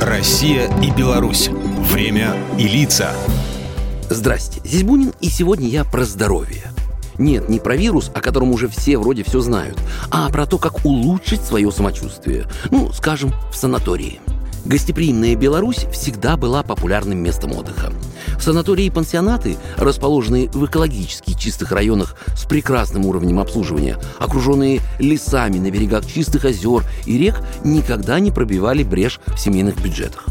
Россия и Беларусь. Время и лица. Здрасте, здесь Бунин, и сегодня я про здоровье. Нет, не про вирус, о котором уже все вроде все знают, а про то, как улучшить свое самочувствие. Ну, скажем, в санатории. Гостеприимная Беларусь всегда была популярным местом отдыха. Санатории и пансионаты, расположенные в экологически чистых районах с прекрасным уровнем обслуживания, окруженные лесами на берегах чистых озер и рек, никогда не пробивали брешь в семейных бюджетах.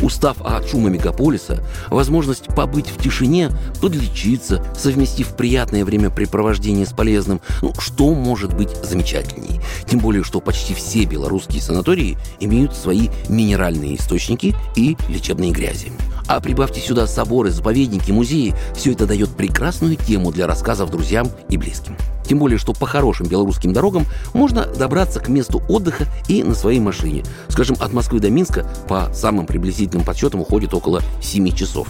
Устав от шума мегаполиса, возможность побыть в тишине, подлечиться, совместив приятное времяпрепровождение с полезным, ну, что может быть замечательней? Тем более, что почти все белорусские санатории имеют свои минеральные источники и лечебные грязи. А прибавьте сюда соборы, заповедники, музеи, все это дает прекрасную тему для рассказов друзьям и близким. Тем более, что по хорошим белорусским дорогам можно добраться к месту отдыха и на своей машине. Скажем, от Москвы до Минска по самым приблизительным подсчетам уходит около 7 часов.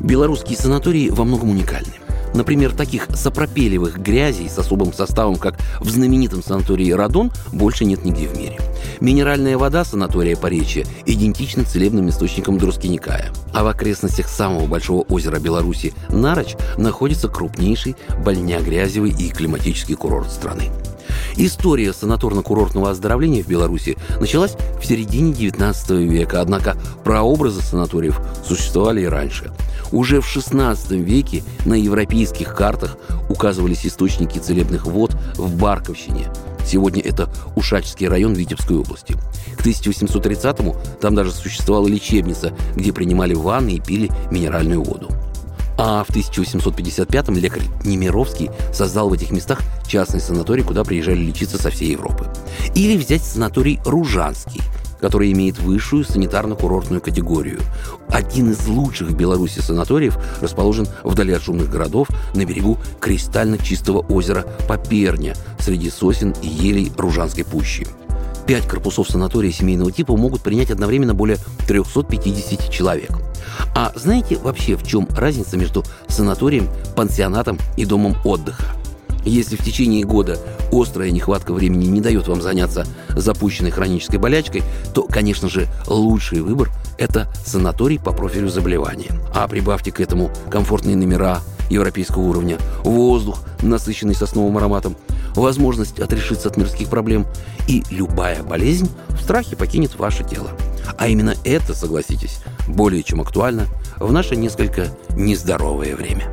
Белорусские санатории во многом уникальны. Например, таких сопропелевых грязей с особым составом, как в знаменитом санатории «Радон», больше нет нигде в мире. Минеральная вода санатория Поречья идентична целебным источникам Друскиникая. А в окрестностях самого большого озера Беларуси Нароч находится крупнейший больня-грязевый и климатический курорт страны. История санаторно-курортного оздоровления в Беларуси началась в середине XIX века, однако прообразы санаториев существовали и раньше. Уже в XVI веке на европейских картах указывались источники целебных вод в Барковщине. Сегодня это Ушачский район Витебской области. К 1830-му там даже существовала лечебница, где принимали ванны и пили минеральную воду. А в 1855-м лекарь Немировский создал в этих местах частный санаторий, куда приезжали лечиться со всей Европы. Или взять санаторий Ружанский, который имеет высшую санитарно-курортную категорию. Один из лучших в Беларуси санаториев расположен вдали от шумных городов на берегу кристально чистого озера Поперня среди сосен и елей Ружанской пущи. Пять корпусов санатория семейного типа могут принять одновременно более 350 человек – а знаете вообще, в чем разница между санаторием, пансионатом и домом отдыха? Если в течение года острая нехватка времени не дает вам заняться запущенной хронической болячкой, то, конечно же, лучший выбор – это санаторий по профилю заболевания. А прибавьте к этому комфортные номера европейского уровня, воздух, насыщенный сосновым ароматом, возможность отрешиться от мирских проблем, и любая болезнь в страхе покинет ваше тело. А именно это, согласитесь, более чем актуально в наше несколько нездоровое время.